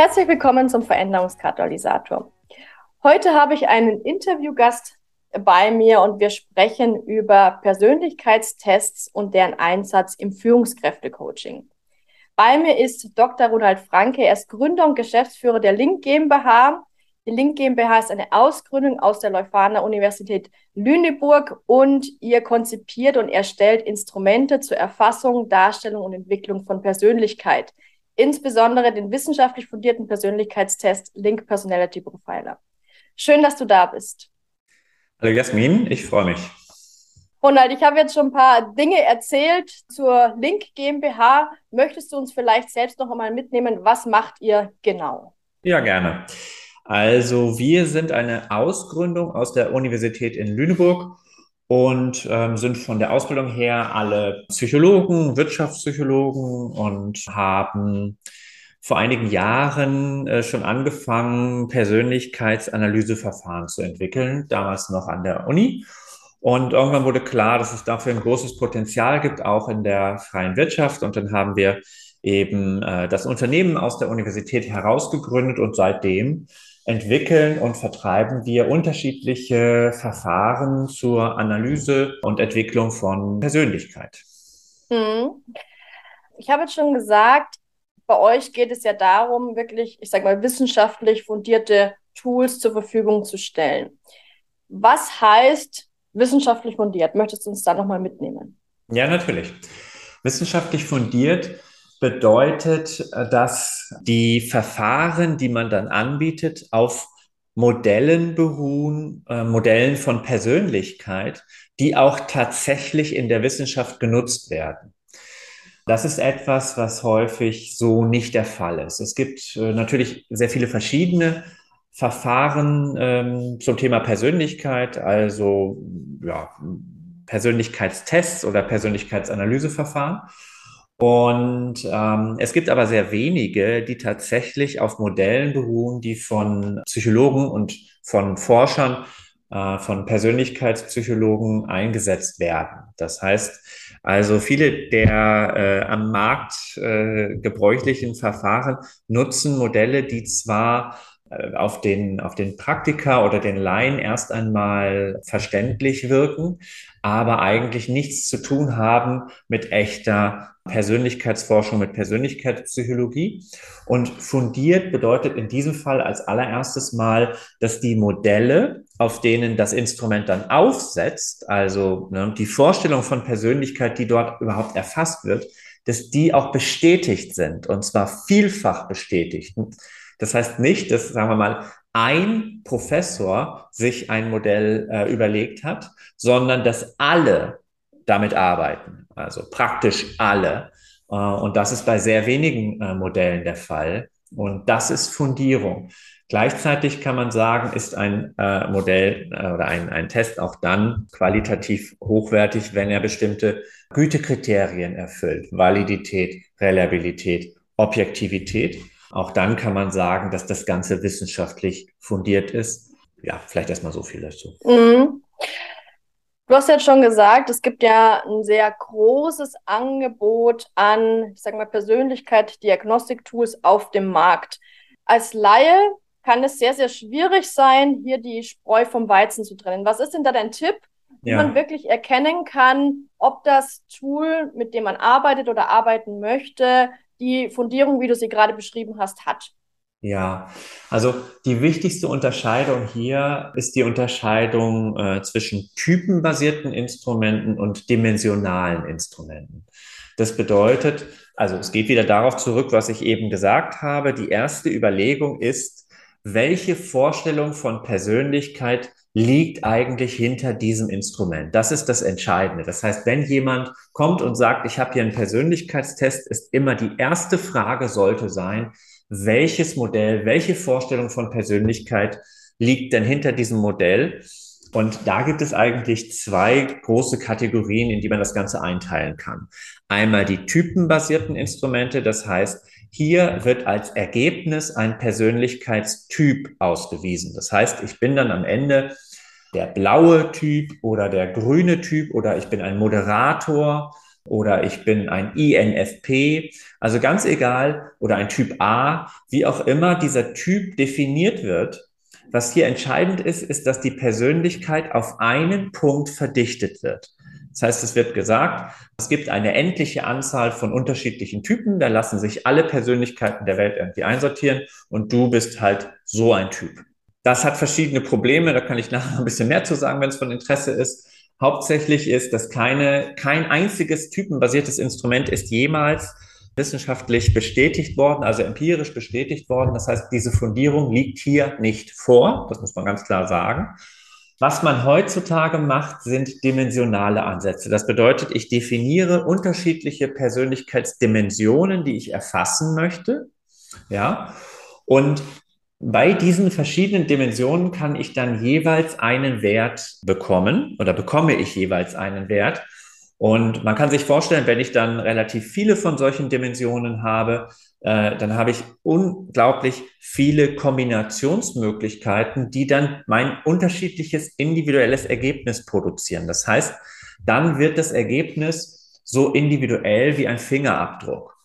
Herzlich willkommen zum Veränderungskatalysator. Heute habe ich einen Interviewgast bei mir und wir sprechen über Persönlichkeitstests und deren Einsatz im Führungskräftecoaching. Bei mir ist Dr. Ronald Franke. Er ist Gründer und Geschäftsführer der Link GmbH. Die Link GmbH ist eine Ausgründung aus der Leuphana Universität Lüneburg und ihr konzipiert und erstellt Instrumente zur Erfassung, Darstellung und Entwicklung von Persönlichkeit insbesondere den wissenschaftlich fundierten Persönlichkeitstest Link Personality Profiler. Schön, dass du da bist. Hallo Jasmin, ich freue mich. Ronald, ich habe jetzt schon ein paar Dinge erzählt zur Link GmbH. Möchtest du uns vielleicht selbst noch einmal mitnehmen? Was macht ihr genau? Ja, gerne. Also wir sind eine Ausgründung aus der Universität in Lüneburg und ähm, sind von der Ausbildung her alle Psychologen, Wirtschaftspsychologen und haben vor einigen Jahren äh, schon angefangen, Persönlichkeitsanalyseverfahren zu entwickeln, damals noch an der Uni. Und irgendwann wurde klar, dass es dafür ein großes Potenzial gibt, auch in der freien Wirtschaft. Und dann haben wir eben äh, das Unternehmen aus der Universität herausgegründet und seitdem entwickeln und vertreiben wir unterschiedliche Verfahren zur Analyse und Entwicklung von Persönlichkeit. Hm. Ich habe jetzt schon gesagt, bei euch geht es ja darum, wirklich, ich sage mal, wissenschaftlich fundierte Tools zur Verfügung zu stellen. Was heißt wissenschaftlich fundiert? Möchtest du uns da nochmal mitnehmen? Ja, natürlich. Wissenschaftlich fundiert bedeutet, äh, dass die Verfahren, die man dann anbietet, auf Modellen beruhen, äh, Modellen von Persönlichkeit, die auch tatsächlich in der Wissenschaft genutzt werden. Das ist etwas, was häufig so nicht der Fall ist. Es gibt äh, natürlich sehr viele verschiedene Verfahren ähm, zum Thema Persönlichkeit, also ja, Persönlichkeitstests oder Persönlichkeitsanalyseverfahren. Und ähm, es gibt aber sehr wenige, die tatsächlich auf Modellen beruhen, die von Psychologen und von Forschern, äh, von Persönlichkeitspsychologen eingesetzt werden. Das heißt, also viele der äh, am Markt äh, gebräuchlichen Verfahren nutzen Modelle, die zwar äh, auf den, auf den Praktiker oder den Laien erst einmal verständlich wirken, aber eigentlich nichts zu tun haben mit echter Persönlichkeitsforschung, mit Persönlichkeitspsychologie. Und fundiert bedeutet in diesem Fall als allererstes Mal, dass die Modelle, auf denen das Instrument dann aufsetzt, also ne, die Vorstellung von Persönlichkeit, die dort überhaupt erfasst wird, dass die auch bestätigt sind und zwar vielfach bestätigt. Das heißt nicht, dass, sagen wir mal, ein Professor sich ein Modell äh, überlegt hat, sondern dass alle damit arbeiten, also praktisch alle. Äh, und das ist bei sehr wenigen äh, Modellen der Fall. Und das ist Fundierung. Gleichzeitig kann man sagen, ist ein äh, Modell äh, oder ein, ein Test auch dann qualitativ hochwertig, wenn er bestimmte Gütekriterien erfüllt. Validität, Reliabilität, Objektivität. Auch dann kann man sagen, dass das Ganze wissenschaftlich fundiert ist. Ja, vielleicht erstmal so viel dazu. Mhm. Du hast jetzt schon gesagt, es gibt ja ein sehr großes Angebot an, ich sage mal, Persönlichkeit, Diagnostik-Tools auf dem Markt. Als Laie kann es sehr, sehr schwierig sein, hier die Spreu vom Weizen zu trennen. Was ist denn da dein Tipp, wie ja. man wirklich erkennen kann, ob das Tool, mit dem man arbeitet oder arbeiten möchte, die Fundierung, wie du sie gerade beschrieben hast, hat. Ja, also die wichtigste Unterscheidung hier ist die Unterscheidung äh, zwischen typenbasierten Instrumenten und dimensionalen Instrumenten. Das bedeutet, also es geht wieder darauf zurück, was ich eben gesagt habe. Die erste Überlegung ist, welche Vorstellung von Persönlichkeit liegt eigentlich hinter diesem Instrument? Das ist das Entscheidende. Das heißt, wenn jemand kommt und sagt, ich habe hier einen Persönlichkeitstest, ist immer die erste Frage sollte sein, welches Modell, welche Vorstellung von Persönlichkeit liegt denn hinter diesem Modell? Und da gibt es eigentlich zwei große Kategorien, in die man das Ganze einteilen kann. Einmal die typenbasierten Instrumente, das heißt, hier wird als Ergebnis ein Persönlichkeitstyp ausgewiesen. Das heißt, ich bin dann am Ende der blaue Typ oder der grüne Typ oder ich bin ein Moderator oder ich bin ein INFP, also ganz egal, oder ein Typ A, wie auch immer dieser Typ definiert wird. Was hier entscheidend ist, ist, dass die Persönlichkeit auf einen Punkt verdichtet wird. Das heißt, es wird gesagt, es gibt eine endliche Anzahl von unterschiedlichen Typen, da lassen sich alle Persönlichkeiten der Welt irgendwie einsortieren und du bist halt so ein Typ. Das hat verschiedene Probleme, da kann ich nachher noch ein bisschen mehr zu sagen, wenn es von Interesse ist. Hauptsächlich ist, dass keine, kein einziges typenbasiertes Instrument ist jemals wissenschaftlich bestätigt worden, also empirisch bestätigt worden. Das heißt, diese Fundierung liegt hier nicht vor. Das muss man ganz klar sagen. Was man heutzutage macht, sind dimensionale Ansätze. Das bedeutet, ich definiere unterschiedliche Persönlichkeitsdimensionen, die ich erfassen möchte. Ja. Und bei diesen verschiedenen Dimensionen kann ich dann jeweils einen Wert bekommen oder bekomme ich jeweils einen Wert. Und man kann sich vorstellen, wenn ich dann relativ viele von solchen Dimensionen habe, äh, dann habe ich unglaublich viele Kombinationsmöglichkeiten, die dann mein unterschiedliches individuelles Ergebnis produzieren. Das heißt, dann wird das Ergebnis so individuell wie ein Fingerabdruck.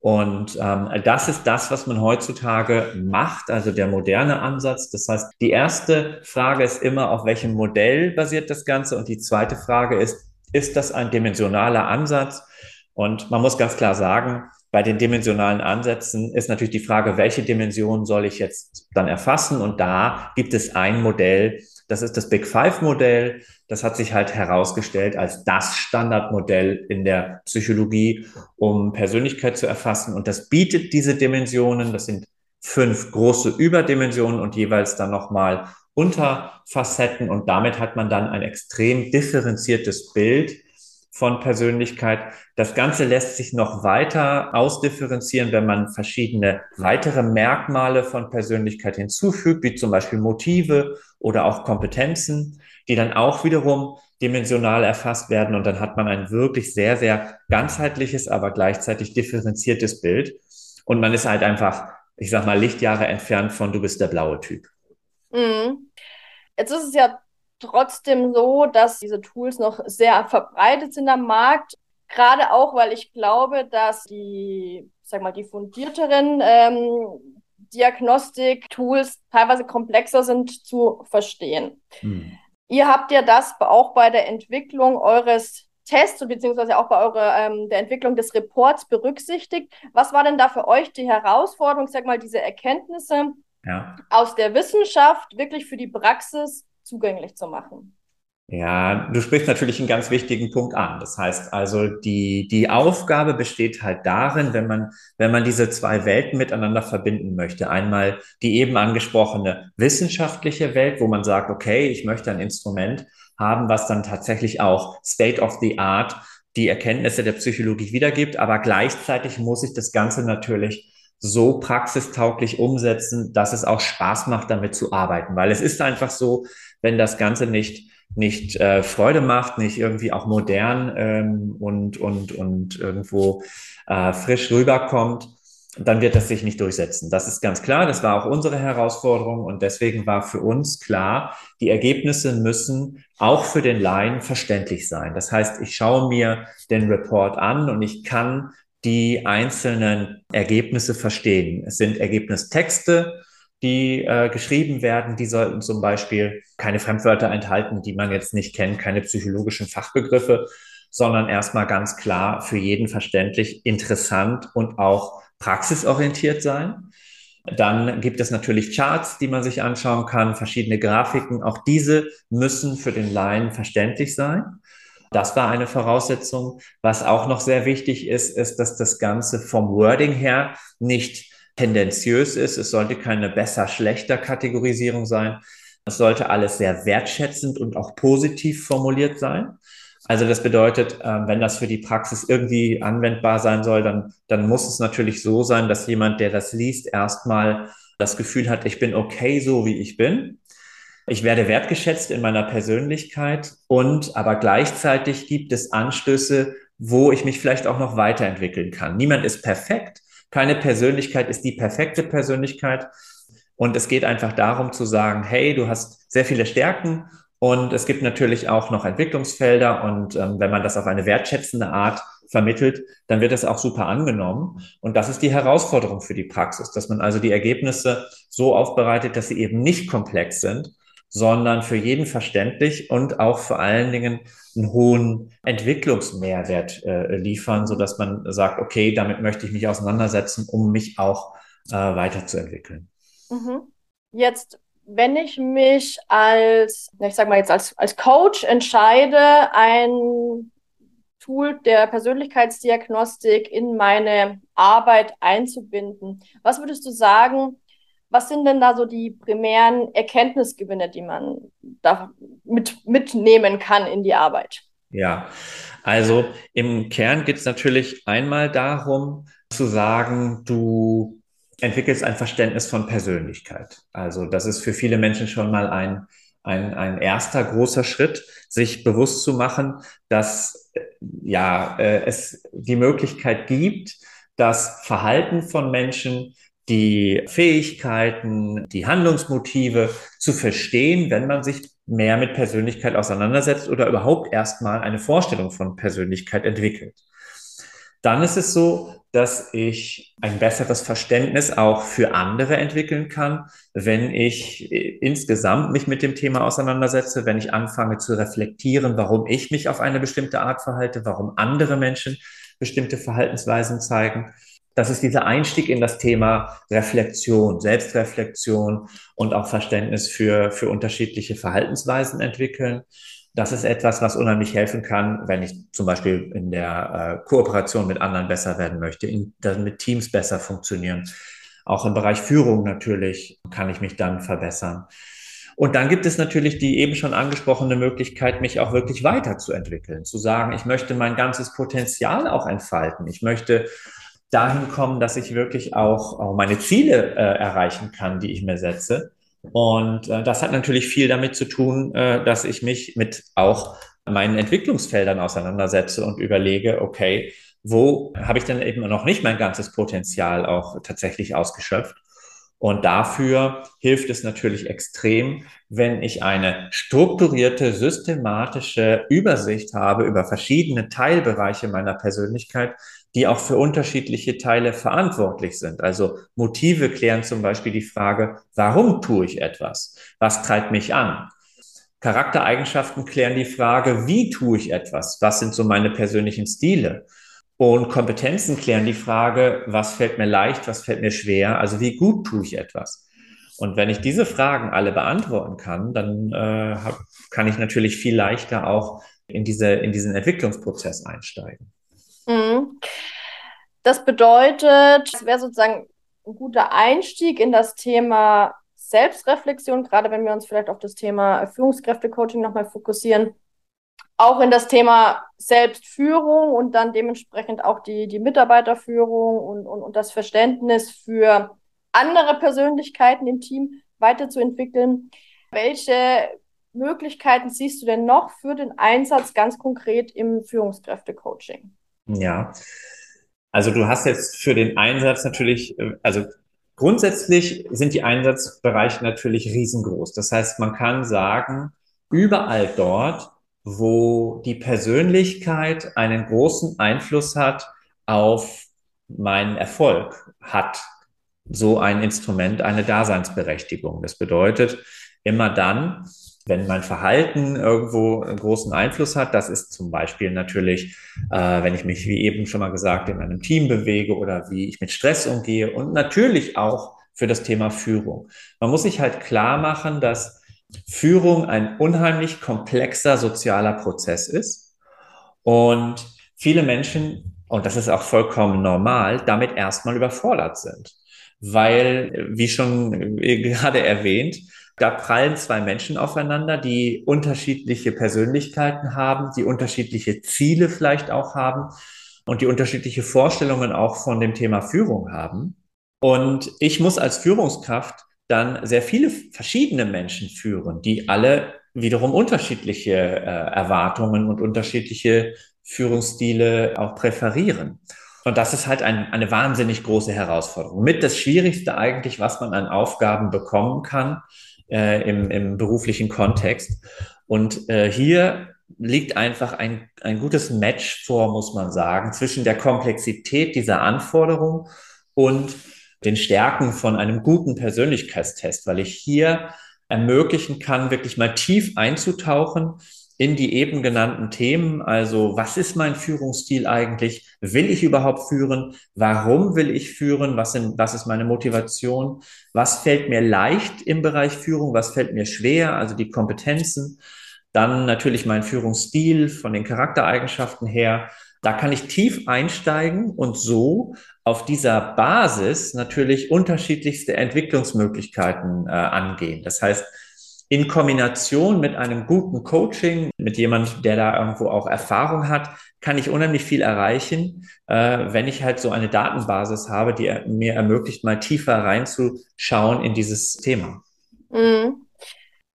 Und ähm, das ist das, was man heutzutage macht, also der moderne Ansatz. Das heißt, die erste Frage ist immer, auf welchem Modell basiert das Ganze? Und die zweite Frage ist, ist das ein dimensionaler Ansatz? Und man muss ganz klar sagen, bei den dimensionalen Ansätzen ist natürlich die Frage, welche Dimension soll ich jetzt dann erfassen? Und da gibt es ein Modell, das ist das Big Five Modell. Das hat sich halt herausgestellt als das Standardmodell in der Psychologie, um Persönlichkeit zu erfassen. Und das bietet diese Dimensionen. Das sind fünf große Überdimensionen und jeweils dann nochmal Unterfacetten. Und damit hat man dann ein extrem differenziertes Bild von Persönlichkeit. Das Ganze lässt sich noch weiter ausdifferenzieren, wenn man verschiedene weitere Merkmale von Persönlichkeit hinzufügt, wie zum Beispiel Motive oder auch Kompetenzen, die dann auch wiederum dimensional erfasst werden. Und dann hat man ein wirklich sehr, sehr ganzheitliches, aber gleichzeitig differenziertes Bild. Und man ist halt einfach, ich sag mal, Lichtjahre entfernt von du bist der blaue Typ. Mhm. Jetzt ist es ja trotzdem so, dass diese Tools noch sehr verbreitet sind am Markt. Gerade auch, weil ich glaube, dass die, sag mal, die fundierteren ähm, Diagnostik-Tools teilweise komplexer sind zu verstehen. Hm. Ihr habt ja das auch bei der Entwicklung eures Tests beziehungsweise auch bei eurer ähm, der Entwicklung des Reports berücksichtigt. Was war denn da für euch die Herausforderung, sag mal, diese Erkenntnisse ja. aus der Wissenschaft wirklich für die Praxis zugänglich zu machen. Ja, du sprichst natürlich einen ganz wichtigen Punkt an. Das heißt also, die, die Aufgabe besteht halt darin, wenn man, wenn man diese zwei Welten miteinander verbinden möchte. Einmal die eben angesprochene wissenschaftliche Welt, wo man sagt, okay, ich möchte ein Instrument haben, was dann tatsächlich auch State of the Art die Erkenntnisse der Psychologie wiedergibt. Aber gleichzeitig muss ich das Ganze natürlich so praxistauglich umsetzen, dass es auch Spaß macht, damit zu arbeiten. Weil es ist einfach so, wenn das Ganze nicht nicht äh, Freude macht, nicht irgendwie auch modern ähm, und, und, und irgendwo äh, frisch rüberkommt, dann wird das sich nicht durchsetzen. Das ist ganz klar. Das war auch unsere Herausforderung und deswegen war für uns klar, die Ergebnisse müssen auch für den Laien verständlich sein. Das heißt, ich schaue mir den Report an und ich kann die einzelnen Ergebnisse verstehen. Es sind Ergebnistexte, die äh, geschrieben werden, die sollten zum Beispiel keine Fremdwörter enthalten, die man jetzt nicht kennt, keine psychologischen Fachbegriffe, sondern erstmal ganz klar für jeden verständlich, interessant und auch praxisorientiert sein. Dann gibt es natürlich Charts, die man sich anschauen kann, verschiedene Grafiken. Auch diese müssen für den Laien verständlich sein. Das war eine Voraussetzung. Was auch noch sehr wichtig ist, ist, dass das Ganze vom Wording her nicht tendenziös ist. Es sollte keine besser-schlechter Kategorisierung sein. Es sollte alles sehr wertschätzend und auch positiv formuliert sein. Also das bedeutet, ähm, wenn das für die Praxis irgendwie anwendbar sein soll, dann, dann muss es natürlich so sein, dass jemand, der das liest, erstmal das Gefühl hat, ich bin okay so, wie ich bin. Ich werde wertgeschätzt in meiner Persönlichkeit und aber gleichzeitig gibt es Anstöße, wo ich mich vielleicht auch noch weiterentwickeln kann. Niemand ist perfekt. Keine Persönlichkeit ist die perfekte Persönlichkeit. Und es geht einfach darum zu sagen, hey, du hast sehr viele Stärken und es gibt natürlich auch noch Entwicklungsfelder. Und ähm, wenn man das auf eine wertschätzende Art vermittelt, dann wird es auch super angenommen. Und das ist die Herausforderung für die Praxis, dass man also die Ergebnisse so aufbereitet, dass sie eben nicht komplex sind, sondern für jeden verständlich und auch vor allen Dingen einen hohen Entwicklungsmehrwert äh, liefern, so dass man sagt, okay, damit möchte ich mich auseinandersetzen, um mich auch äh, weiterzuentwickeln. Mhm. Jetzt, wenn ich mich als, ich sag mal jetzt als, als Coach entscheide, ein Tool der Persönlichkeitsdiagnostik in meine Arbeit einzubinden, was würdest du sagen, was sind denn da so die primären Erkenntnisgewinne, die man da mit, mitnehmen kann in die Arbeit? Ja, also im Kern geht es natürlich einmal darum zu sagen, du entwickelst ein Verständnis von Persönlichkeit. Also das ist für viele Menschen schon mal ein, ein, ein erster großer Schritt, sich bewusst zu machen, dass ja, äh, es die Möglichkeit gibt, das Verhalten von Menschen die Fähigkeiten, die Handlungsmotive zu verstehen, wenn man sich mehr mit Persönlichkeit auseinandersetzt oder überhaupt erstmal eine Vorstellung von Persönlichkeit entwickelt. Dann ist es so, dass ich ein besseres Verständnis auch für andere entwickeln kann, wenn ich insgesamt mich mit dem Thema auseinandersetze, wenn ich anfange zu reflektieren, warum ich mich auf eine bestimmte Art verhalte, warum andere Menschen bestimmte Verhaltensweisen zeigen das ist dieser Einstieg in das Thema Reflexion, Selbstreflexion und auch Verständnis für, für unterschiedliche Verhaltensweisen entwickeln. Das ist etwas, was unheimlich helfen kann, wenn ich zum Beispiel in der äh, Kooperation mit anderen besser werden möchte, in, mit Teams besser funktionieren. Auch im Bereich Führung natürlich kann ich mich dann verbessern. Und dann gibt es natürlich die eben schon angesprochene Möglichkeit, mich auch wirklich weiterzuentwickeln, zu sagen, ich möchte mein ganzes Potenzial auch entfalten. Ich möchte dahin kommen, dass ich wirklich auch, meine Ziele äh, erreichen kann, die ich mir setze. Und äh, das hat natürlich viel damit zu tun, äh, dass ich mich mit auch meinen Entwicklungsfeldern auseinandersetze und überlege, okay, wo habe ich denn eben noch nicht mein ganzes Potenzial auch tatsächlich ausgeschöpft? Und dafür hilft es natürlich extrem, wenn ich eine strukturierte, systematische Übersicht habe über verschiedene Teilbereiche meiner Persönlichkeit, die auch für unterschiedliche Teile verantwortlich sind. Also Motive klären zum Beispiel die Frage, warum tue ich etwas? Was treibt mich an? Charaktereigenschaften klären die Frage, wie tue ich etwas? Was sind so meine persönlichen Stile? Und Kompetenzen klären die Frage, was fällt mir leicht, was fällt mir schwer? Also wie gut tue ich etwas? Und wenn ich diese Fragen alle beantworten kann, dann äh, kann ich natürlich viel leichter auch in, diese, in diesen Entwicklungsprozess einsteigen. Mhm. Das bedeutet, es wäre sozusagen ein guter Einstieg in das Thema Selbstreflexion, gerade wenn wir uns vielleicht auf das Thema Führungskräftecoaching nochmal fokussieren, auch in das Thema Selbstführung und dann dementsprechend auch die, die Mitarbeiterführung und, und, und das Verständnis für andere Persönlichkeiten im Team weiterzuentwickeln. Welche Möglichkeiten siehst du denn noch für den Einsatz ganz konkret im Führungskräftecoaching? Ja, also du hast jetzt für den Einsatz natürlich, äh, also grundsätzlich sind die Einsatzbereiche natürlich riesengroß. Das heißt, man kann sagen, überall dort, wo die Persönlichkeit einen großen Einfluss hat auf meinen Erfolg, hat so ein Instrument eine Daseinsberechtigung. Das bedeutet, immer dann, wenn mein Verhalten irgendwo einen großen Einfluss hat, das ist zum Beispiel natürlich, äh, wenn ich mich, wie eben schon mal gesagt, in einem Team bewege oder wie ich mit Stress umgehe und natürlich auch für das Thema Führung. Man muss sich halt klar machen, dass Führung ein unheimlich komplexer sozialer Prozess ist und viele Menschen, und das ist auch vollkommen normal, damit erstmal überfordert sind. weil, wie schon gerade erwähnt, da prallen zwei Menschen aufeinander, die unterschiedliche Persönlichkeiten haben, die unterschiedliche Ziele vielleicht auch haben und die unterschiedliche Vorstellungen auch von dem Thema Führung haben. Und ich muss als Führungskraft dann sehr viele verschiedene Menschen führen, die alle wiederum unterschiedliche äh, Erwartungen und unterschiedliche Führungsstile auch präferieren. Und das ist halt ein, eine wahnsinnig große Herausforderung. Mit das Schwierigste eigentlich, was man an Aufgaben bekommen kann äh, im, im beruflichen Kontext. Und äh, hier liegt einfach ein, ein gutes Match vor, muss man sagen, zwischen der Komplexität dieser Anforderung und den Stärken von einem guten Persönlichkeitstest, weil ich hier ermöglichen kann, wirklich mal tief einzutauchen in die eben genannten Themen. Also was ist mein Führungsstil eigentlich? Will ich überhaupt führen? Warum will ich führen? Was, sind, was ist meine Motivation? Was fällt mir leicht im Bereich Führung? Was fällt mir schwer? Also die Kompetenzen. Dann natürlich mein Führungsstil von den Charaktereigenschaften her. Da kann ich tief einsteigen und so auf dieser Basis natürlich unterschiedlichste Entwicklungsmöglichkeiten äh, angehen. Das heißt, in Kombination mit einem guten Coaching, mit jemand, der da irgendwo auch Erfahrung hat, kann ich unheimlich viel erreichen, äh, wenn ich halt so eine Datenbasis habe, die mir ermöglicht, mal tiefer reinzuschauen in dieses Thema. Mhm.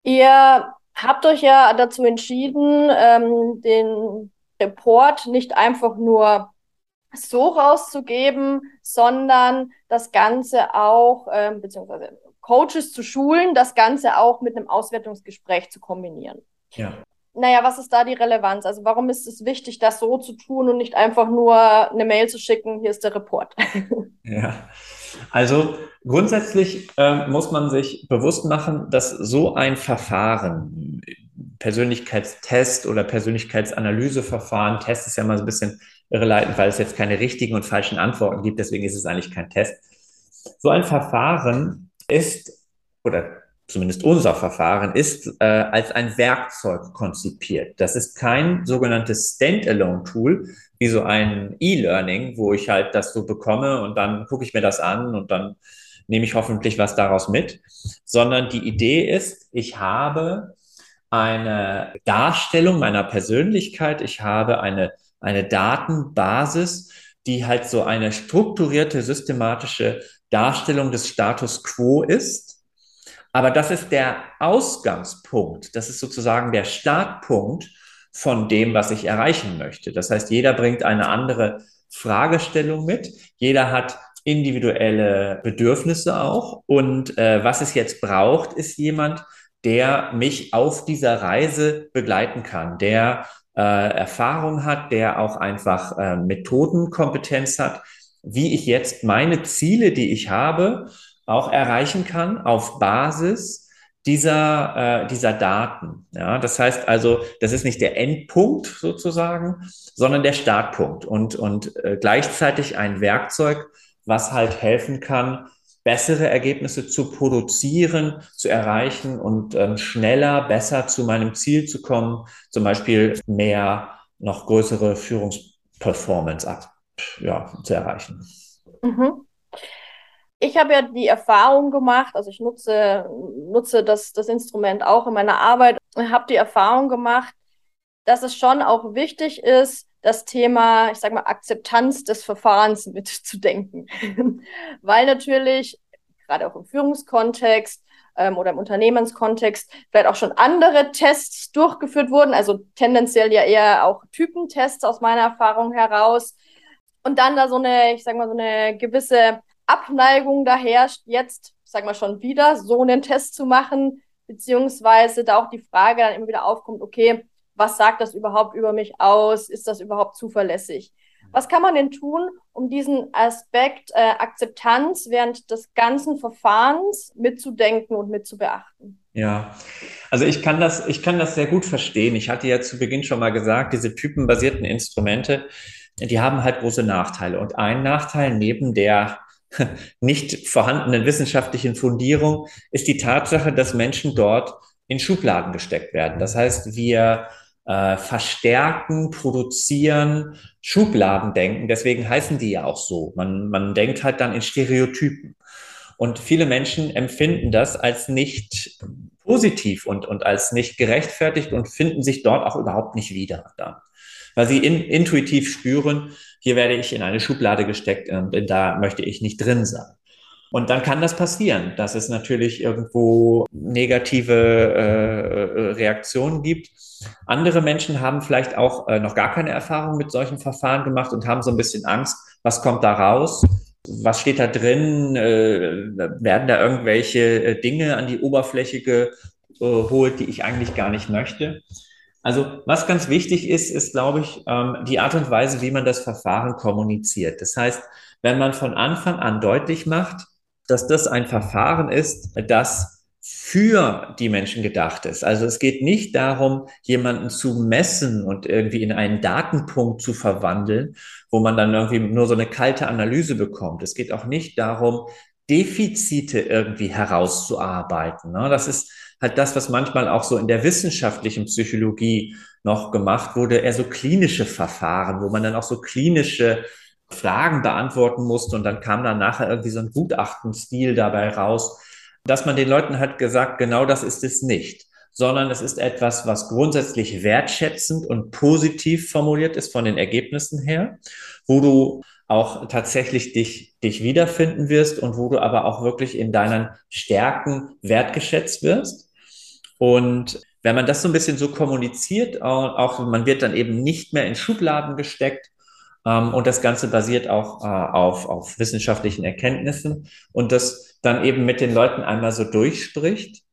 Ihr habt euch ja dazu entschieden, ähm, den Report nicht einfach nur so rauszugeben, sondern das Ganze auch, ähm, beziehungsweise Coaches zu schulen, das Ganze auch mit einem Auswertungsgespräch zu kombinieren. Ja. Naja, was ist da die Relevanz? Also warum ist es wichtig, das so zu tun und nicht einfach nur eine Mail zu schicken, hier ist der Report? ja, also grundsätzlich äh, muss man sich bewusst machen, dass so ein Verfahren, Persönlichkeitstest oder Persönlichkeitsanalyseverfahren, Test ist ja mal so ein bisschen irreleitend, weil es jetzt keine richtigen und falschen Antworten gibt, deswegen ist es eigentlich kein Test. So ein Verfahren ist, oder zumindest unser Verfahren ist äh, als ein Werkzeug konzipiert. Das ist kein sogenanntes Standalone-Tool, wie so ein E-Learning, wo ich halt das so bekomme und dann gucke ich mir das an und dann nehme ich hoffentlich was daraus mit, sondern die Idee ist, ich habe eine Darstellung meiner Persönlichkeit, ich habe eine, eine Datenbasis, die halt so eine strukturierte, systematische Darstellung des Status quo ist. Aber das ist der Ausgangspunkt. Das ist sozusagen der Startpunkt von dem, was ich erreichen möchte. Das heißt, jeder bringt eine andere Fragestellung mit. Jeder hat individuelle Bedürfnisse auch. Und äh, was es jetzt braucht, ist jemand, der mich auf dieser Reise begleiten kann, der äh, Erfahrung hat, der auch einfach äh, Methodenkompetenz hat, wie ich jetzt meine Ziele, die ich habe, auch erreichen kann auf Basis dieser, äh, dieser Daten. Ja, das heißt also, das ist nicht der Endpunkt sozusagen, sondern der Startpunkt und, und äh, gleichzeitig ein Werkzeug, was halt helfen kann, bessere Ergebnisse zu produzieren, zu erreichen und ähm, schneller, besser zu meinem Ziel zu kommen, zum Beispiel mehr, noch größere Führungsperformance ab ja, zu erreichen. Mhm. Ich habe ja die Erfahrung gemacht, also ich nutze, nutze das, das Instrument auch in meiner Arbeit, habe die Erfahrung gemacht, dass es schon auch wichtig ist, das Thema, ich sage mal, Akzeptanz des Verfahrens mitzudenken. Weil natürlich, gerade auch im Führungskontext ähm, oder im Unternehmenskontext, vielleicht auch schon andere Tests durchgeführt wurden, also tendenziell ja eher auch Typentests aus meiner Erfahrung heraus, und dann da so eine, ich sag mal, so eine gewisse Abneigung da herrscht, jetzt, sag mal schon wieder, so einen Test zu machen, beziehungsweise da auch die Frage dann immer wieder aufkommt, okay, was sagt das überhaupt über mich aus? Ist das überhaupt zuverlässig? Was kann man denn tun, um diesen Aspekt äh, Akzeptanz während des ganzen Verfahrens mitzudenken und mitzubeachten? Ja, also ich kann das, ich kann das sehr gut verstehen. Ich hatte ja zu Beginn schon mal gesagt, diese typenbasierten Instrumente, die haben halt große Nachteile. Und ein Nachteil neben der nicht vorhandenen wissenschaftlichen Fundierung ist die Tatsache, dass Menschen dort in Schubladen gesteckt werden. Das heißt, wir äh, verstärken, produzieren, Schubladen denken. Deswegen heißen die ja auch so. Man, man denkt halt dann in Stereotypen. Und viele Menschen empfinden das als nicht positiv und, und als nicht gerechtfertigt und finden sich dort auch überhaupt nicht wieder dann. Weil sie in, intuitiv spüren, hier werde ich in eine Schublade gesteckt und da möchte ich nicht drin sein. Und dann kann das passieren, dass es natürlich irgendwo negative äh, Reaktionen gibt. Andere Menschen haben vielleicht auch äh, noch gar keine Erfahrung mit solchen Verfahren gemacht und haben so ein bisschen Angst, was kommt da raus? Was steht da drin? Äh, werden da irgendwelche äh, Dinge an die Oberfläche geholt, die ich eigentlich gar nicht möchte? Also was ganz wichtig ist, ist, glaube ich, ähm, die Art und Weise, wie man das Verfahren kommuniziert. Das heißt, wenn man von Anfang an deutlich macht, dass das ein Verfahren ist, das für die Menschen gedacht ist. Also es geht nicht darum, jemanden zu messen und irgendwie in einen Datenpunkt zu verwandeln, wo man dann irgendwie nur so eine kalte Analyse bekommt. Es geht auch nicht darum, Defizite irgendwie herauszuarbeiten. Ne? Das ist halt das, was manchmal auch so in der wissenschaftlichen Psychologie noch gemacht wurde, eher so klinische Verfahren, wo man dann auch so klinische Fragen beantworten musste und dann kam dann nachher irgendwie so ein Gutachtenstil dabei raus, dass man den Leuten hat gesagt, genau das ist es nicht, sondern es ist etwas, was grundsätzlich wertschätzend und positiv formuliert ist von den Ergebnissen her, wo du auch tatsächlich dich, dich wiederfinden wirst und wo du aber auch wirklich in deinen Stärken wertgeschätzt wirst. Und wenn man das so ein bisschen so kommuniziert, auch man wird dann eben nicht mehr in Schubladen gesteckt, ähm, und das Ganze basiert auch äh, auf, auf wissenschaftlichen Erkenntnissen und das dann eben mit den Leuten einmal so durchspricht,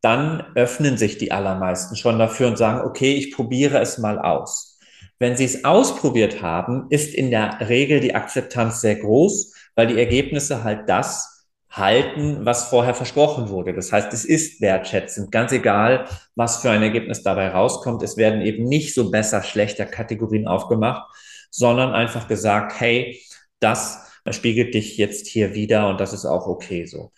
dann öffnen sich die allermeisten schon dafür und sagen, okay, ich probiere es mal aus. Wenn sie es ausprobiert haben, ist in der Regel die Akzeptanz sehr groß, weil die Ergebnisse halt das halten, was vorher versprochen wurde. Das heißt, es ist wertschätzend, ganz egal, was für ein Ergebnis dabei rauskommt. Es werden eben nicht so besser, schlechter Kategorien aufgemacht, sondern einfach gesagt, hey, das spiegelt dich jetzt hier wieder und das ist auch okay so.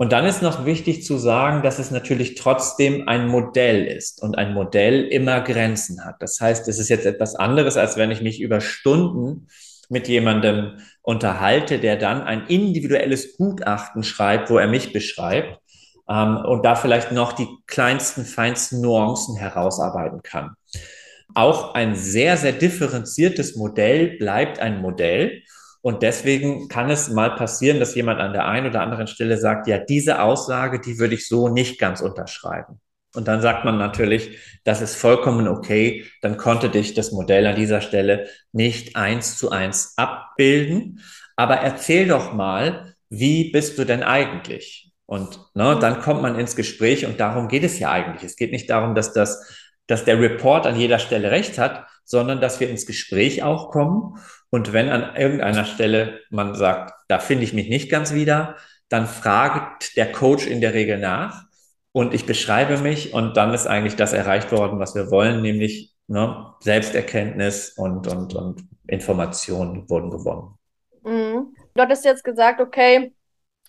Und dann ist noch wichtig zu sagen, dass es natürlich trotzdem ein Modell ist und ein Modell immer Grenzen hat. Das heißt, es ist jetzt etwas anderes, als wenn ich mich über Stunden mit jemandem unterhalte, der dann ein individuelles Gutachten schreibt, wo er mich beschreibt ähm, und da vielleicht noch die kleinsten, feinsten Nuancen herausarbeiten kann. Auch ein sehr, sehr differenziertes Modell bleibt ein Modell. Und deswegen kann es mal passieren, dass jemand an der einen oder anderen Stelle sagt, ja, diese Aussage, die würde ich so nicht ganz unterschreiben. Und dann sagt man natürlich, das ist vollkommen okay, dann konnte dich das Modell an dieser Stelle nicht eins zu eins abbilden. Aber erzähl doch mal, wie bist du denn eigentlich? Und ne, dann kommt man ins Gespräch und darum geht es ja eigentlich. Es geht nicht darum, dass das dass der Report an jeder Stelle recht hat, sondern dass wir ins Gespräch auch kommen. Und wenn an irgendeiner Stelle man sagt, da finde ich mich nicht ganz wieder, dann fragt der Coach in der Regel nach und ich beschreibe mich und dann ist eigentlich das erreicht worden, was wir wollen, nämlich ne, Selbsterkenntnis und, und, und Informationen wurden gewonnen. Mhm. Du hattest jetzt gesagt, okay,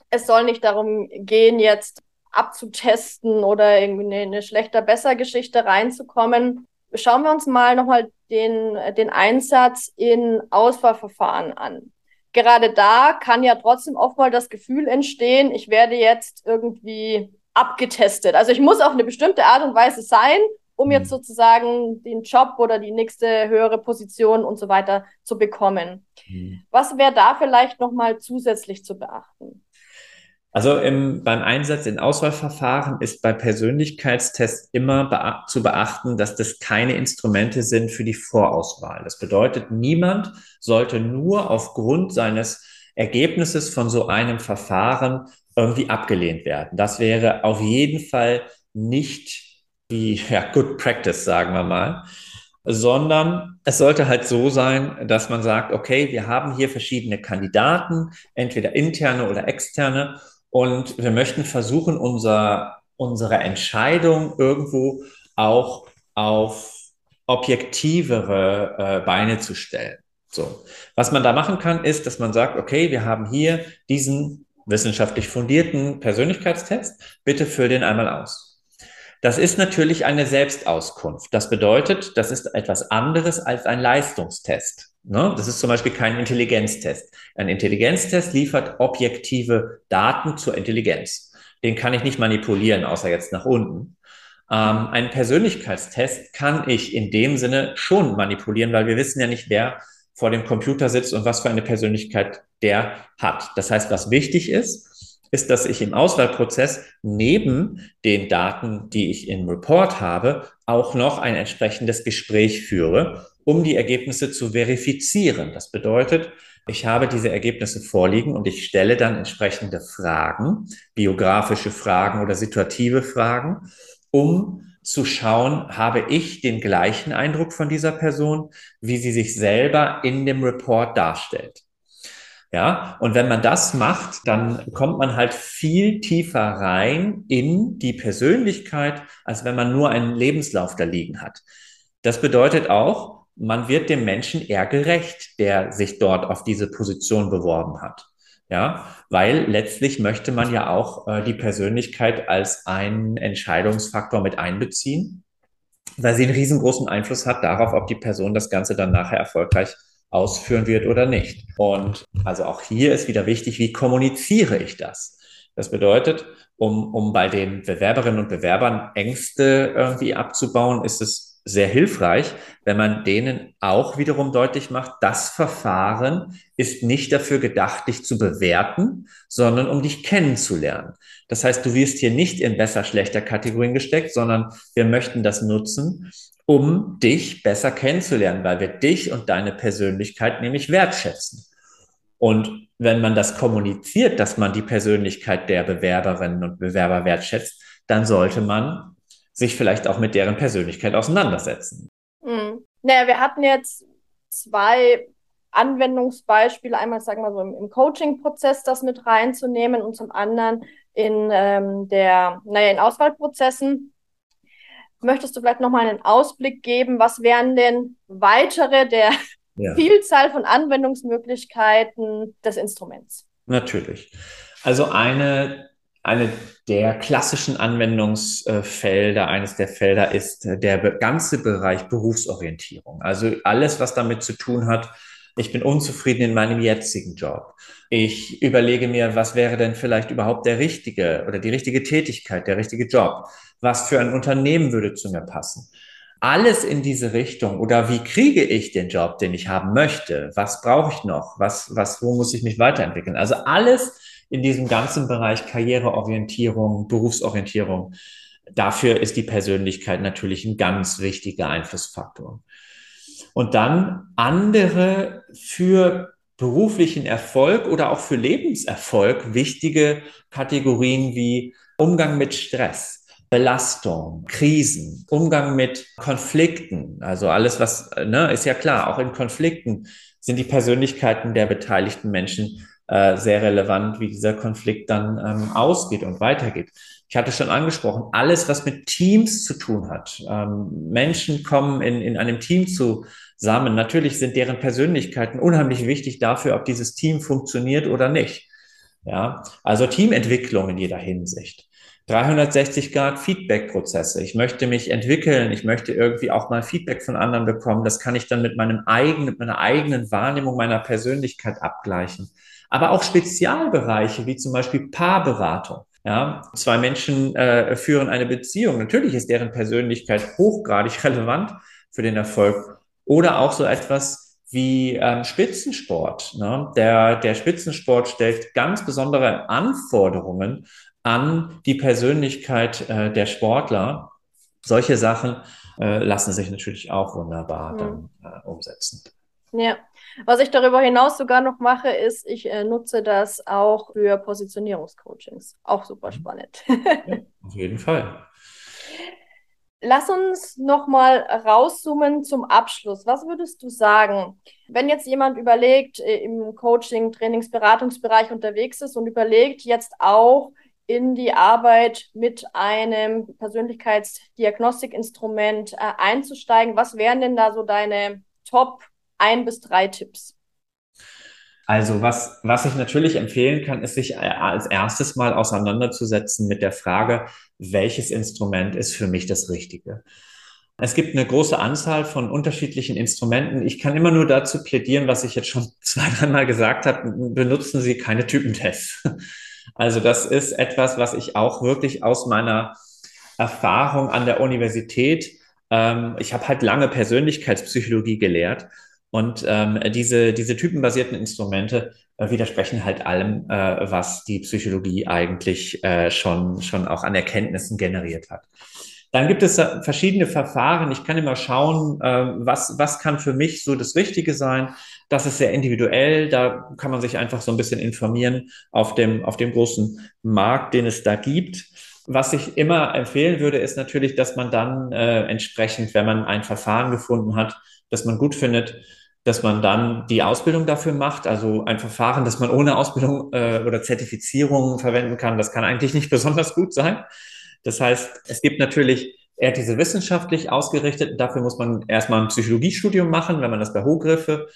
es soll nicht darum gehen, jetzt abzutesten oder irgendwie eine, eine schlechter besser Geschichte reinzukommen. Schauen wir uns mal nochmal den, den Einsatz in Auswahlverfahren an. Gerade da kann ja trotzdem oft mal das Gefühl entstehen, ich werde jetzt irgendwie abgetestet. Also ich muss auf eine bestimmte Art und Weise sein, um jetzt mhm. sozusagen den Job oder die nächste höhere Position und so weiter zu bekommen. Mhm. Was wäre da vielleicht nochmal zusätzlich zu beachten? Also im, beim Einsatz in Auswahlverfahren ist bei Persönlichkeitstests immer bea zu beachten, dass das keine Instrumente sind für die Vorauswahl. Das bedeutet, niemand sollte nur aufgrund seines Ergebnisses von so einem Verfahren irgendwie abgelehnt werden. Das wäre auf jeden Fall nicht die ja, Good Practice, sagen wir mal, sondern es sollte halt so sein, dass man sagt, okay, wir haben hier verschiedene Kandidaten, entweder interne oder externe, und wir möchten versuchen, unser, unsere Entscheidung irgendwo auch auf objektivere äh, Beine zu stellen. So. Was man da machen kann, ist, dass man sagt, okay, wir haben hier diesen wissenschaftlich fundierten Persönlichkeitstest. Bitte füll den einmal aus. Das ist natürlich eine Selbstauskunft. Das bedeutet, das ist etwas anderes als ein Leistungstest. Ne? Das ist zum Beispiel kein Intelligenztest. Ein Intelligenztest liefert objektive Daten zur Intelligenz. Den kann ich nicht manipulieren, außer jetzt nach unten. Ähm, einen Persönlichkeitstest kann ich in dem Sinne schon manipulieren, weil wir wissen ja nicht, wer vor dem Computer sitzt und was für eine Persönlichkeit der hat. Das heißt, was wichtig ist, ist, dass ich im Auswahlprozess neben den Daten, die ich im Report habe, auch noch ein entsprechendes Gespräch führe, um die Ergebnisse zu verifizieren. Das bedeutet, ich habe diese Ergebnisse vorliegen und ich stelle dann entsprechende Fragen, biografische Fragen oder situative Fragen, um zu schauen, habe ich den gleichen Eindruck von dieser Person, wie sie sich selber in dem Report darstellt. Ja, und wenn man das macht, dann kommt man halt viel tiefer rein in die Persönlichkeit, als wenn man nur einen Lebenslauf da liegen hat. Das bedeutet auch, man wird dem Menschen eher gerecht, der sich dort auf diese Position beworben hat. Ja, weil letztlich möchte man ja auch äh, die Persönlichkeit als einen Entscheidungsfaktor mit einbeziehen, weil sie einen riesengroßen Einfluss hat darauf, ob die Person das Ganze dann nachher erfolgreich ausführen wird oder nicht. Und also auch hier ist wieder wichtig, wie kommuniziere ich das? Das bedeutet, um, um bei den Bewerberinnen und Bewerbern Ängste irgendwie abzubauen, ist es sehr hilfreich, wenn man denen auch wiederum deutlich macht, das Verfahren ist nicht dafür gedacht, dich zu bewerten, sondern um dich kennenzulernen. Das heißt, du wirst hier nicht in besser, schlechter Kategorien gesteckt, sondern wir möchten das nutzen, um dich besser kennenzulernen, weil wir dich und deine Persönlichkeit nämlich wertschätzen. Und wenn man das kommuniziert, dass man die Persönlichkeit der Bewerberinnen und Bewerber wertschätzt, dann sollte man sich vielleicht auch mit deren Persönlichkeit auseinandersetzen. Mhm. Naja, wir hatten jetzt zwei Anwendungsbeispiele. Einmal, sagen wir so, im, im Coaching-Prozess das mit reinzunehmen und zum anderen in ähm, der, naja, in Auswahlprozessen. Möchtest du vielleicht nochmal einen Ausblick geben? Was wären denn weitere der ja. Vielzahl von Anwendungsmöglichkeiten des Instruments? Natürlich. Also eine eine der klassischen Anwendungsfelder, eines der Felder ist der ganze Bereich Berufsorientierung. Also alles, was damit zu tun hat, ich bin unzufrieden in meinem jetzigen Job. Ich überlege mir, was wäre denn vielleicht überhaupt der richtige oder die richtige Tätigkeit, der richtige Job? Was für ein Unternehmen würde zu mir passen? Alles in diese Richtung oder wie kriege ich den Job, den ich haben möchte? Was brauche ich noch? Was, was, wo muss ich mich weiterentwickeln? Also alles, in diesem ganzen Bereich Karriereorientierung, Berufsorientierung. Dafür ist die Persönlichkeit natürlich ein ganz wichtiger Einflussfaktor. Und dann andere für beruflichen Erfolg oder auch für Lebenserfolg wichtige Kategorien wie Umgang mit Stress, Belastung, Krisen, Umgang mit Konflikten. Also alles, was, ne, ist ja klar, auch in Konflikten sind die Persönlichkeiten der beteiligten Menschen äh, sehr relevant, wie dieser Konflikt dann ähm, ausgeht und weitergeht. Ich hatte schon angesprochen, alles, was mit Teams zu tun hat. Ähm, Menschen kommen in, in einem Team zusammen. Natürlich sind deren Persönlichkeiten unheimlich wichtig dafür, ob dieses Team funktioniert oder nicht. Ja, also Teamentwicklung in jeder Hinsicht. 360 Grad Feedback-Prozesse. Ich möchte mich entwickeln. Ich möchte irgendwie auch mal Feedback von anderen bekommen. Das kann ich dann mit meinem eigenen, mit meiner eigenen Wahrnehmung meiner Persönlichkeit abgleichen aber auch Spezialbereiche wie zum Beispiel Paarberatung. Ja, zwei Menschen äh, führen eine Beziehung. Natürlich ist deren Persönlichkeit hochgradig relevant für den Erfolg. Oder auch so etwas wie ähm, Spitzensport. Ne? Der, der Spitzensport stellt ganz besondere Anforderungen an die Persönlichkeit äh, der Sportler. Solche Sachen äh, lassen sich natürlich auch wunderbar mhm. dann äh, umsetzen. Ja, was ich darüber hinaus sogar noch mache, ist, ich äh, nutze das auch für Positionierungscoachings. Auch super mhm. spannend. ja, auf jeden Fall. Lass uns nochmal rauszoomen zum Abschluss. Was würdest du sagen, wenn jetzt jemand überlegt, äh, im Coaching, Trainings, Beratungsbereich unterwegs ist und überlegt, jetzt auch in die Arbeit mit einem Persönlichkeitsdiagnostikinstrument äh, einzusteigen, was wären denn da so deine Top ein bis drei Tipps? Also was, was ich natürlich empfehlen kann, ist sich als erstes mal auseinanderzusetzen mit der Frage, welches Instrument ist für mich das Richtige? Es gibt eine große Anzahl von unterschiedlichen Instrumenten. Ich kann immer nur dazu plädieren, was ich jetzt schon zwei, dreimal gesagt habe, benutzen Sie keine Typentests. Also das ist etwas, was ich auch wirklich aus meiner Erfahrung an der Universität, ähm, ich habe halt lange Persönlichkeitspsychologie gelehrt und ähm, diese, diese typenbasierten Instrumente äh, widersprechen halt allem, äh, was die Psychologie eigentlich äh, schon, schon auch an Erkenntnissen generiert hat. Dann gibt es verschiedene Verfahren. Ich kann immer schauen, äh, was, was kann für mich so das Richtige sein. Das ist sehr individuell. Da kann man sich einfach so ein bisschen informieren auf dem, auf dem großen Markt, den es da gibt. Was ich immer empfehlen würde, ist natürlich, dass man dann äh, entsprechend, wenn man ein Verfahren gefunden hat, das man gut findet, dass man dann die Ausbildung dafür macht, also ein Verfahren, das man ohne Ausbildung äh, oder Zertifizierung verwenden kann, das kann eigentlich nicht besonders gut sein. Das heißt, es gibt natürlich eher diese wissenschaftlich ausgerichteten, dafür muss man erstmal ein Psychologiestudium machen, wenn man das bei Hochgriffe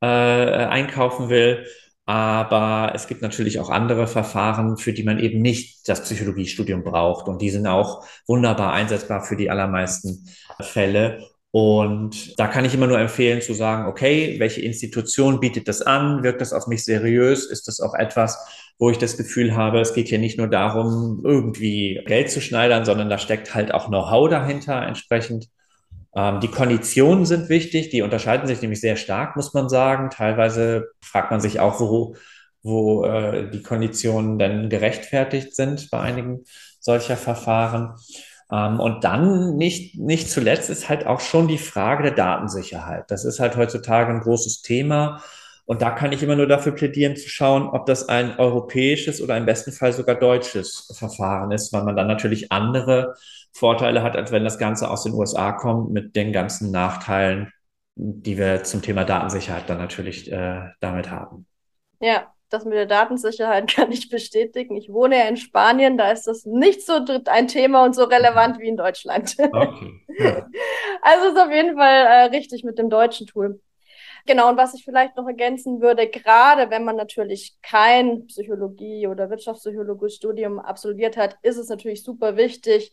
äh, einkaufen will. Aber es gibt natürlich auch andere Verfahren, für die man eben nicht das Psychologiestudium braucht. Und die sind auch wunderbar einsetzbar für die allermeisten Fälle. Und da kann ich immer nur empfehlen zu sagen, okay, welche Institution bietet das an? Wirkt das auf mich seriös? Ist das auch etwas, wo ich das Gefühl habe, es geht hier nicht nur darum, irgendwie Geld zu schneidern, sondern da steckt halt auch Know-how dahinter entsprechend. Ähm, die Konditionen sind wichtig, die unterscheiden sich nämlich sehr stark, muss man sagen. Teilweise fragt man sich auch, wo, wo äh, die Konditionen denn gerechtfertigt sind bei einigen solcher Verfahren. Ähm, und dann nicht, nicht zuletzt ist halt auch schon die Frage der Datensicherheit. Das ist halt heutzutage ein großes Thema. Und da kann ich immer nur dafür plädieren, zu schauen, ob das ein europäisches oder im besten Fall sogar deutsches Verfahren ist, weil man dann natürlich andere Vorteile hat, als wenn das Ganze aus den USA kommt, mit den ganzen Nachteilen, die wir zum Thema Datensicherheit dann natürlich äh, damit haben. Ja, das mit der Datensicherheit kann ich bestätigen. Ich wohne ja in Spanien, da ist das nicht so ein Thema und so relevant wie in Deutschland. Okay. Ja. Also ist auf jeden Fall äh, richtig mit dem deutschen Tool. Genau, und was ich vielleicht noch ergänzen würde, gerade wenn man natürlich kein Psychologie- oder Wirtschaftspsychologie-Studium absolviert hat, ist es natürlich super wichtig,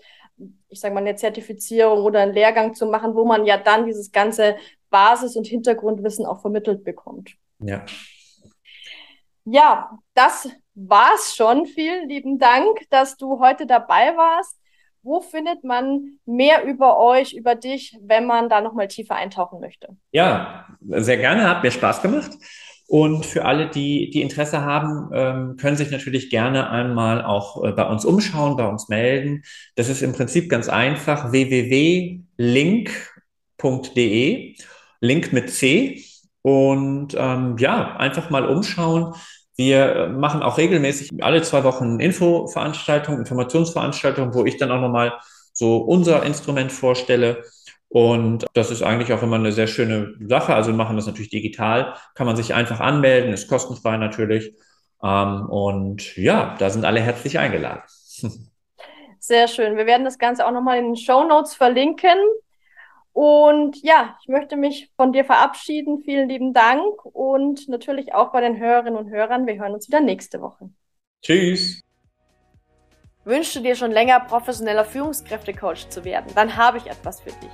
ich sage mal, eine Zertifizierung oder einen Lehrgang zu machen, wo man ja dann dieses ganze Basis- und Hintergrundwissen auch vermittelt bekommt. Ja. Ja, das war's schon. Vielen lieben Dank, dass du heute dabei warst. Wo findet man mehr über euch, über dich, wenn man da nochmal tiefer eintauchen möchte? Ja, sehr gerne, hat mir Spaß gemacht. Und für alle, die, die Interesse haben, ähm, können sich natürlich gerne einmal auch äh, bei uns umschauen, bei uns melden. Das ist im Prinzip ganz einfach www.link.de, Link mit C. Und ähm, ja, einfach mal umschauen. Wir äh, machen auch regelmäßig alle zwei Wochen Infoveranstaltungen, Informationsveranstaltungen, wo ich dann auch nochmal so unser Instrument vorstelle. Und das ist eigentlich auch immer eine sehr schöne Sache. Also machen das natürlich digital, kann man sich einfach anmelden, ist kostenfrei natürlich. Ähm, und ja, da sind alle herzlich eingeladen. Sehr schön. Wir werden das Ganze auch nochmal in den Show Notes verlinken. Und ja, ich möchte mich von dir verabschieden. Vielen lieben Dank und natürlich auch bei den Hörerinnen und Hörern. Wir hören uns wieder nächste Woche. Tschüss. Wünschst du dir schon länger professioneller Führungskräftecoach zu werden? Dann habe ich etwas für dich.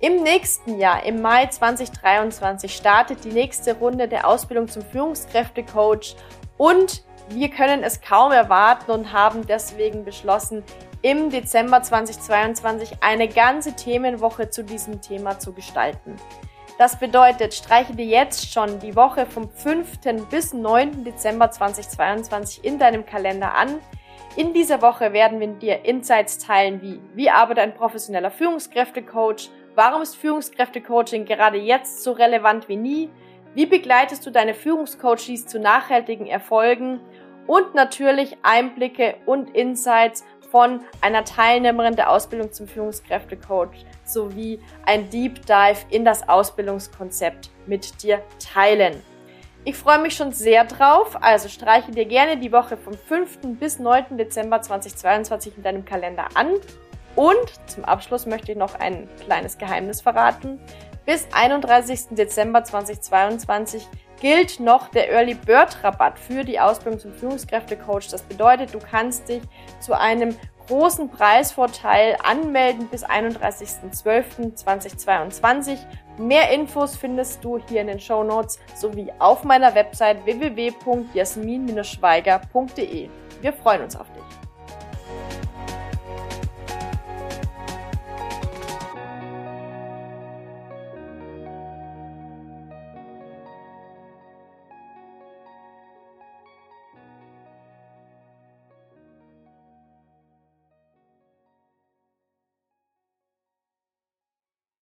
Im nächsten Jahr, im Mai 2023, startet die nächste Runde der Ausbildung zum Führungskräftecoach und wir können es kaum erwarten und haben deswegen beschlossen, im Dezember 2022 eine ganze Themenwoche zu diesem Thema zu gestalten. Das bedeutet, streiche dir jetzt schon die Woche vom 5. bis 9. Dezember 2022 in deinem Kalender an. In dieser Woche werden wir dir Insights teilen wie, wie arbeitet ein professioneller Führungskräftecoach, warum ist Führungskräftecoaching gerade jetzt so relevant wie nie, wie begleitest du deine Führungscoaches zu nachhaltigen Erfolgen und natürlich Einblicke und Insights von einer Teilnehmerin der Ausbildung zum Führungskräftecoach sowie ein Deep Dive in das Ausbildungskonzept mit dir teilen. Ich freue mich schon sehr drauf, also streiche dir gerne die Woche vom 5. bis 9. Dezember 2022 in deinem Kalender an. Und zum Abschluss möchte ich noch ein kleines Geheimnis verraten. Bis 31. Dezember 2022 gilt noch der Early Bird Rabatt für die Ausbildung zum Führungskräftecoach. Das bedeutet, du kannst dich zu einem großen Preisvorteil anmelden bis 31.12.2022. Mehr Infos findest du hier in den Show Notes sowie auf meiner Website www.jasmin-schweiger.de. Wir freuen uns auf dich.